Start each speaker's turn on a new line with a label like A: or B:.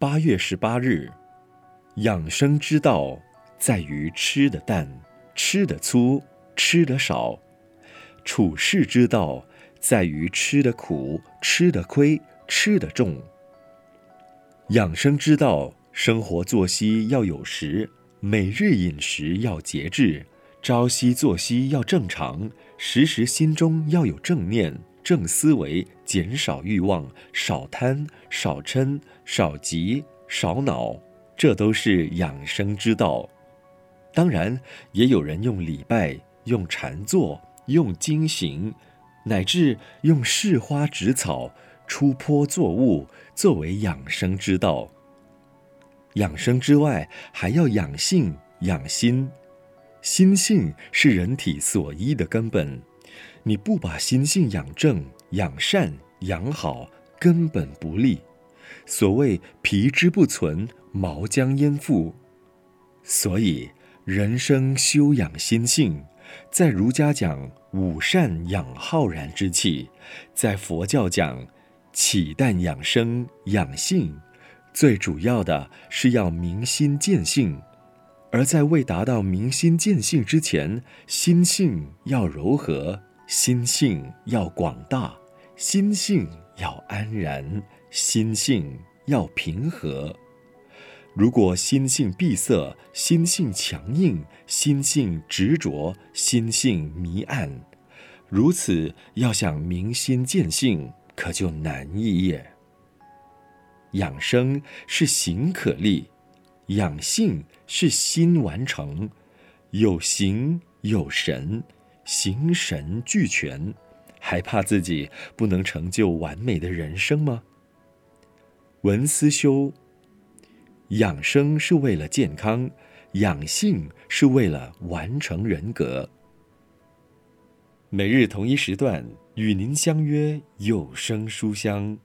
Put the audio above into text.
A: 八月十八日，养生之道在于吃的淡，吃的粗，吃的少；处世之道在于吃的苦，吃的亏，吃的重。养生之道，生活作息要有时，每日饮食要节制，朝夕作息要正常，时时心中要有正念。正思维，减少欲望，少贪，少嗔，少急，少恼，这都是养生之道。当然，也有人用礼拜、用禅坐、用经行，乃至用释花植草、出坡作物作为养生之道。养生之外，还要养性、养心。心性是人体所依的根本。你不把心性养正、养善、养好，根本不利。所谓“皮之不存，毛将焉附”。所以，人生修养心性，在儒家讲“五善养浩然之气”，在佛教讲“起淡养生养性”。最主要的是要明心见性，而在未达到明心见性之前，心性要柔和。心性要广大，心性要安然，心性要平和。如果心性闭塞，心性强硬，心性执着，心性迷暗，如此要想明心见性，可就难易也。养生是形可立，养性是心完成，有形有神。形神俱全，还怕自己不能成就完美的人生吗？文思修，养生是为了健康，养性是为了完成人格。每日同一时段与您相约有声书香。